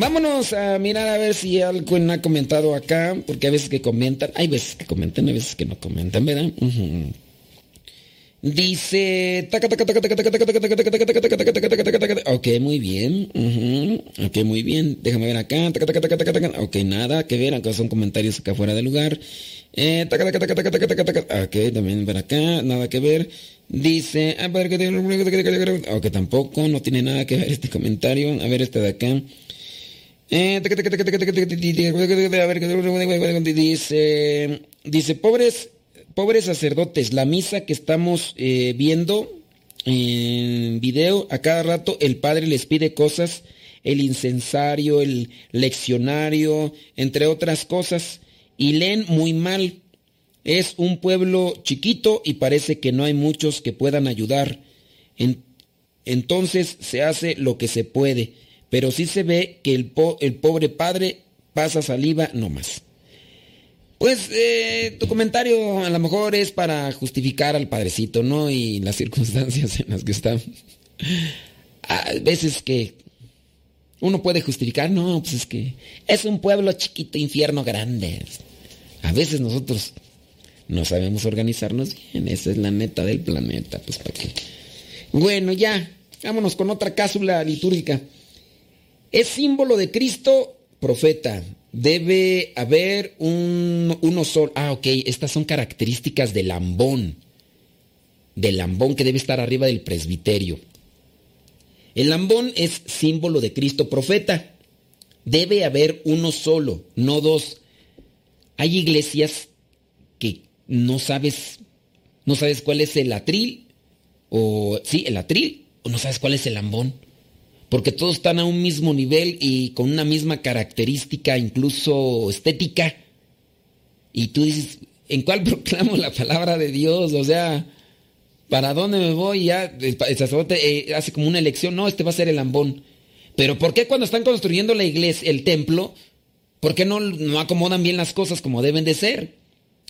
Vámonos a mirar a ver si alguien ha comentado acá, porque hay veces que comentan, hay veces que comentan, hay veces que no comentan, ¿verdad? Dice. Ok, muy bien. Ok, muy bien. Déjame ver acá. Ok, nada que ver. Acá son comentarios acá fuera de lugar. Ok, también ver acá. Nada que ver. Dice. Ok, tampoco. No tiene nada que ver este comentario. A ver este de acá. Dice, dice, pobres, pobres sacerdotes, la misa que estamos eh, viendo en video, a cada rato el padre les pide cosas, el incensario, el leccionario, entre otras cosas, y leen muy mal. Es un pueblo chiquito y parece que no hay muchos que puedan ayudar. entonces se hace lo que se puede pero sí se ve que el, pobre padre pasa saliva no más. Pues eh, tu comentario a lo mejor es para justificar al padrecito, ¿no? Y las circunstancias en las que está. A veces que uno puede justificar, no, pues es que es un pueblo chiquito, infierno grande. A veces nosotros no sabemos organizarnos bien, esa es la neta del planeta, pues para qué. Bueno, ya, vámonos con otra cápsula litúrgica. Es símbolo de Cristo, profeta. Debe haber un, uno solo. Ah, ok, estas son características del lambón. Del lambón que debe estar arriba del presbiterio. El lambón es símbolo de Cristo, profeta. Debe haber uno solo, no dos. Hay iglesias que no sabes no sabes cuál es el atril, o sí, el atril, o no sabes cuál es el lambón. Porque todos están a un mismo nivel y con una misma característica, incluso estética. Y tú dices, ¿en cuál <laughs> proclamo la palabra de Dios? O sea, ¿para dónde me voy? Ya el, sacerdote eh, hace como una elección, no, este va a ser el lambón. Pero ¿por qué cuando están construyendo la iglesia, el templo, por qué no, no acomodan bien las cosas como deben de ser?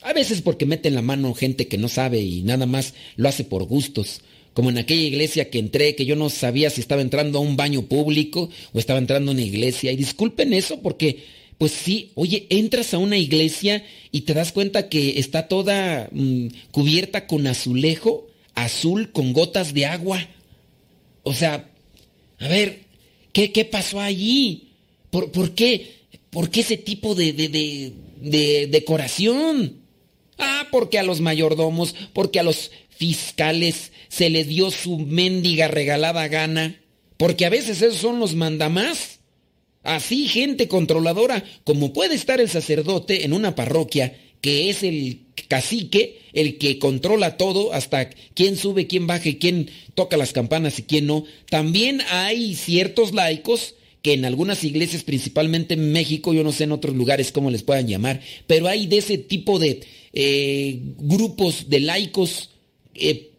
A veces porque meten la mano gente que no sabe y nada más lo hace por gustos. Como en aquella iglesia que entré, que yo no sabía si estaba entrando a un baño público o estaba entrando a una iglesia. Y disculpen eso porque, pues sí, oye, entras a una iglesia y te das cuenta que está toda mm, cubierta con azulejo azul con gotas de agua. O sea, a ver, ¿qué, qué pasó allí? ¿Por, ¿Por, qué? ¿Por qué ese tipo de, de, de, de decoración? Ah, porque a los mayordomos, porque a los fiscales se les dio su mendiga regalada gana, porque a veces esos son los mandamás. Así gente controladora, como puede estar el sacerdote en una parroquia, que es el cacique, el que controla todo, hasta quién sube, quién baja, quién toca las campanas y quién no. También hay ciertos laicos que en algunas iglesias, principalmente en México, yo no sé en otros lugares cómo les puedan llamar, pero hay de ese tipo de eh, grupos de laicos eh,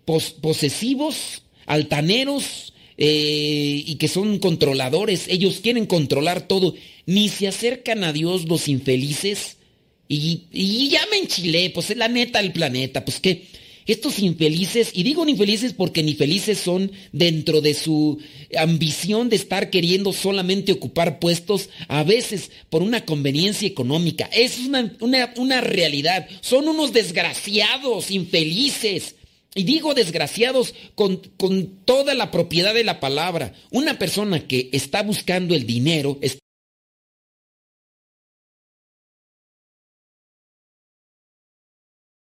posesivos, altaneros, eh, y que son controladores, ellos quieren controlar todo, ni se acercan a Dios los infelices, y, y ya me enchilé, pues es la neta del planeta, pues que estos infelices, y digo infelices porque ni felices son dentro de su ambición de estar queriendo solamente ocupar puestos, a veces por una conveniencia económica. Es una, una realidad. Son unos desgraciados, infelices. Y digo desgraciados con, con, toda la propiedad de la palabra. Una persona que está buscando el dinero,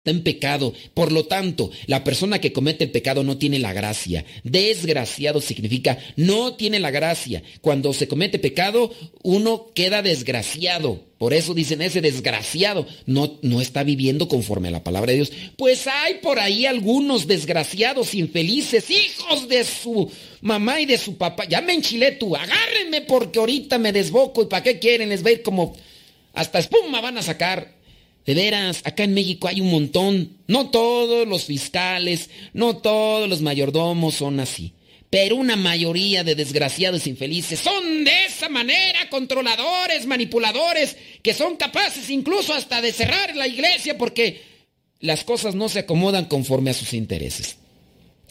en pecado. Por lo tanto, la persona que comete el pecado no tiene la gracia. Desgraciado significa no tiene la gracia. Cuando se comete pecado, uno queda desgraciado. Por eso dicen ese desgraciado no, no está viviendo conforme a la palabra de Dios. Pues hay por ahí algunos desgraciados, infelices, hijos de su mamá y de su papá. Ya me enchilé tú, agárrenme porque ahorita me desboco y para qué quieren, les va a ir como hasta espuma van a sacar. De veras, acá en México hay un montón. No todos los fiscales, no todos los mayordomos son así. Pero una mayoría de desgraciados infelices son de esa manera, controladores, manipuladores, que son capaces incluso hasta de cerrar la iglesia porque las cosas no se acomodan conforme a sus intereses.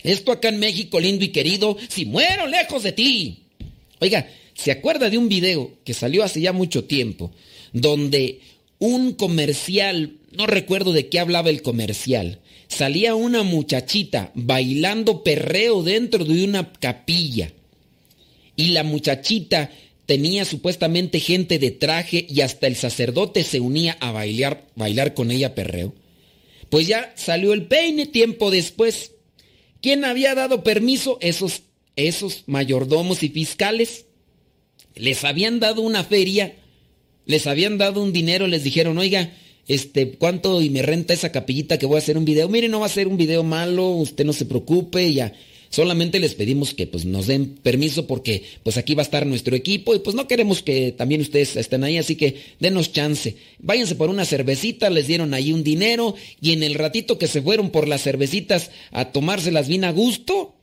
Esto acá en México, lindo y querido, si muero lejos de ti. Oiga, ¿se acuerda de un video que salió hace ya mucho tiempo, donde un comercial, no recuerdo de qué hablaba el comercial, salía una muchachita bailando perreo dentro de una capilla. Y la muchachita tenía supuestamente gente de traje y hasta el sacerdote se unía a bailar, bailar con ella perreo. Pues ya salió el peine tiempo después. ¿Quién había dado permiso? Esos, esos mayordomos y fiscales. Les habían dado una feria les habían dado un dinero, les dijeron, oiga, este, ¿cuánto y me renta esa capillita que voy a hacer un video? Mire, no va a ser un video malo, usted no se preocupe, ya. Solamente les pedimos que pues nos den permiso porque pues aquí va a estar nuestro equipo y pues no queremos que también ustedes estén ahí, así que denos chance. Váyanse por una cervecita, les dieron ahí un dinero y en el ratito que se fueron por las cervecitas a tomárselas bien a gusto,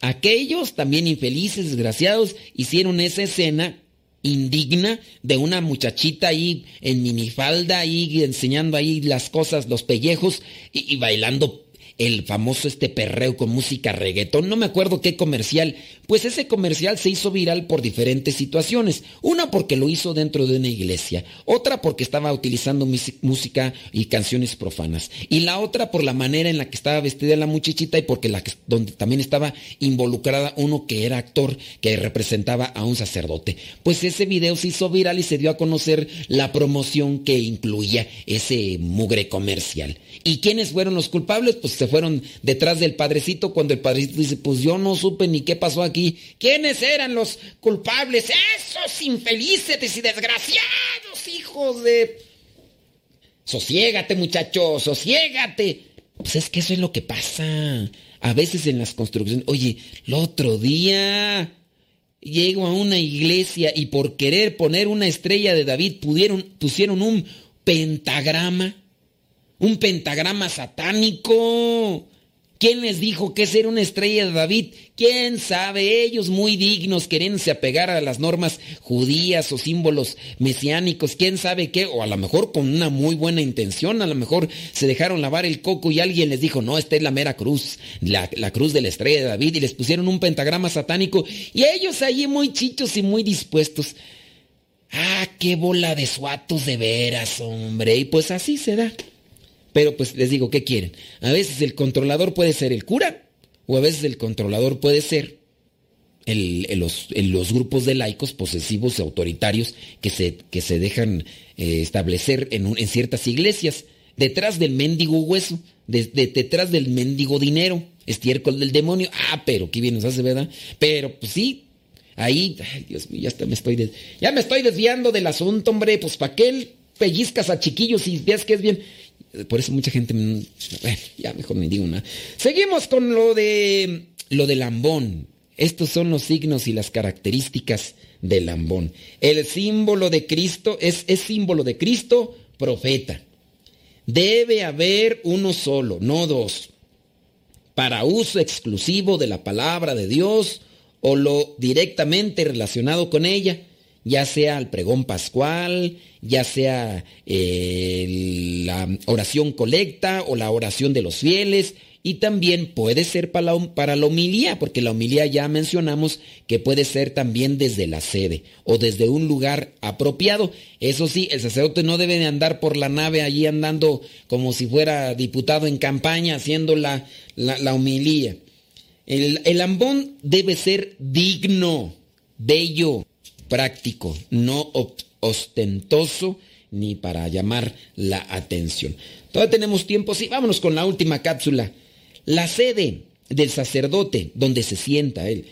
aquellos también infelices, desgraciados, hicieron esa escena indigna de una muchachita ahí en minifalda ahí enseñando ahí las cosas, los pellejos y, y bailando el famoso este perreo con música reggaetón, no me acuerdo qué comercial, pues ese comercial se hizo viral por diferentes situaciones. Una porque lo hizo dentro de una iglesia, otra porque estaba utilizando música y canciones profanas, y la otra por la manera en la que estaba vestida la muchachita y porque donde también estaba involucrada uno que era actor que representaba a un sacerdote. Pues ese video se hizo viral y se dio a conocer la promoción que incluía ese mugre comercial. ¿Y quiénes fueron los culpables? Pues se fueron detrás del padrecito cuando el padrecito dice, pues yo no supe ni qué pasó aquí. ¿Quiénes eran los culpables? Esos infelices y desgraciados hijos de... Sosiégate muchacho, sosiégate. Pues es que eso es lo que pasa. A veces en las construcciones, oye, el otro día llego a una iglesia y por querer poner una estrella de David pudieron, pusieron un pentagrama. Un pentagrama satánico. ¿Quién les dijo que ser una estrella de David? ¿Quién sabe? Ellos muy dignos, queriéndose apegar a las normas judías o símbolos mesiánicos, ¿quién sabe qué? O a lo mejor con una muy buena intención, a lo mejor se dejaron lavar el coco y alguien les dijo, no, esta es la mera cruz, la, la cruz de la estrella de David, y les pusieron un pentagrama satánico, y ellos allí muy chichos y muy dispuestos. Ah, qué bola de suatos de veras, hombre, y pues así se da. Pero pues les digo, ¿qué quieren? A veces el controlador puede ser el cura o a veces el controlador puede ser los, grupos de laicos posesivos y autoritarios que se, que se dejan eh, establecer en, ciertas iglesias, detrás del mendigo hueso, de, detrás del mendigo dinero, estiércol del demonio. Ah, pero qué bien nos hace, ¿verdad? Pero pues sí, ahí, ay Dios mío, ya, me estoy ya me estoy desviando del asunto, hombre, pues para qué pellizcas a chiquillos y veas que es bien. Por eso mucha gente... ya mejor me digo nada. Seguimos con lo de... Lo de lambón. Estos son los signos y las características del lambón. El símbolo de Cristo es símbolo de Cristo, profeta. Debe haber uno solo, no dos, para uso exclusivo de la palabra de Dios o lo directamente relacionado con ella ya sea el pregón pascual, ya sea eh, la oración colecta o la oración de los fieles, y también puede ser para la, para la homilía, porque la homilía ya mencionamos que puede ser también desde la sede o desde un lugar apropiado. Eso sí, el sacerdote no debe de andar por la nave allí andando como si fuera diputado en campaña haciendo la, la, homilía. El, el ambón debe ser digno, bello, práctico, no ostentoso ni para llamar la atención. Todavía tenemos tiempo, sí, vámonos con la última cápsula. La sede del sacerdote, donde se sienta él,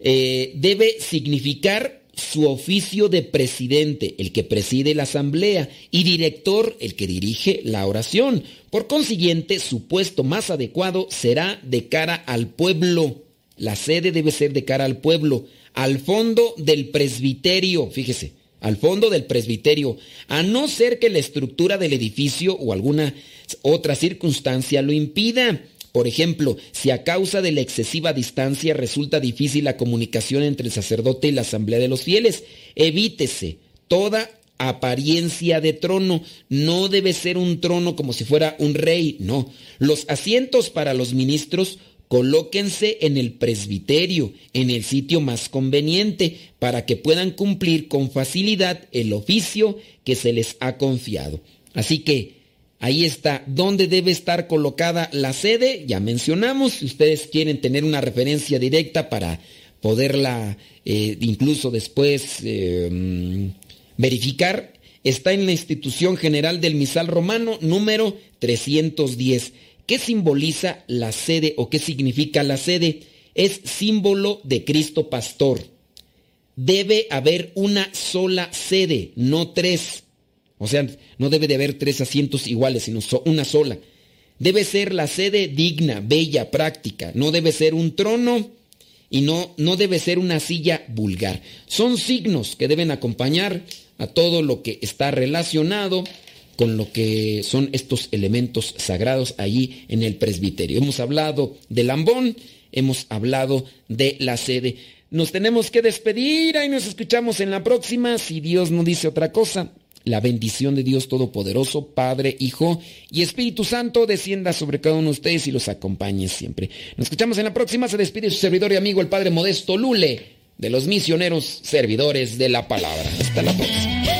eh, debe significar su oficio de presidente, el que preside la asamblea, y director, el que dirige la oración. Por consiguiente, su puesto más adecuado será de cara al pueblo. La sede debe ser de cara al pueblo al fondo del presbiterio, fíjese, al fondo del presbiterio, a no ser que la estructura del edificio o alguna otra circunstancia lo impida. Por ejemplo, si a causa de la excesiva distancia resulta difícil la comunicación entre el sacerdote y la asamblea de los fieles, evítese toda apariencia de trono. No debe ser un trono como si fuera un rey, no. Los asientos para los ministros colóquense en el presbiterio, en el sitio más conveniente, para que puedan cumplir con facilidad el oficio que se les ha confiado. Así que ahí está, ¿dónde debe estar colocada la sede? Ya mencionamos, si ustedes quieren tener una referencia directa para poderla eh, incluso después eh, verificar, está en la institución general del misal romano número 310 ¿Qué simboliza la sede o qué significa la sede? Es símbolo de Cristo Pastor. Debe haber una sola sede, no tres. O sea, no debe de haber tres asientos iguales, sino una sola. Debe ser la sede digna, bella, práctica. No debe ser un trono y no, no debe ser una silla vulgar. Son signos que deben acompañar a todo lo que está relacionado con lo que son estos elementos sagrados allí en el presbiterio. Hemos hablado del lambón, hemos hablado de la sede. Nos tenemos que despedir, y nos escuchamos en la próxima, si Dios no dice otra cosa. La bendición de Dios Todopoderoso, Padre, Hijo y Espíritu Santo descienda sobre cada uno de ustedes y los acompañe siempre. Nos escuchamos en la próxima. Se despide su servidor y amigo, el Padre Modesto Lule, de los misioneros servidores de la palabra. Hasta la próxima.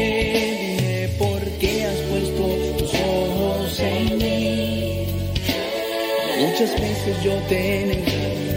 ojos en mí. Muchas veces yo te negué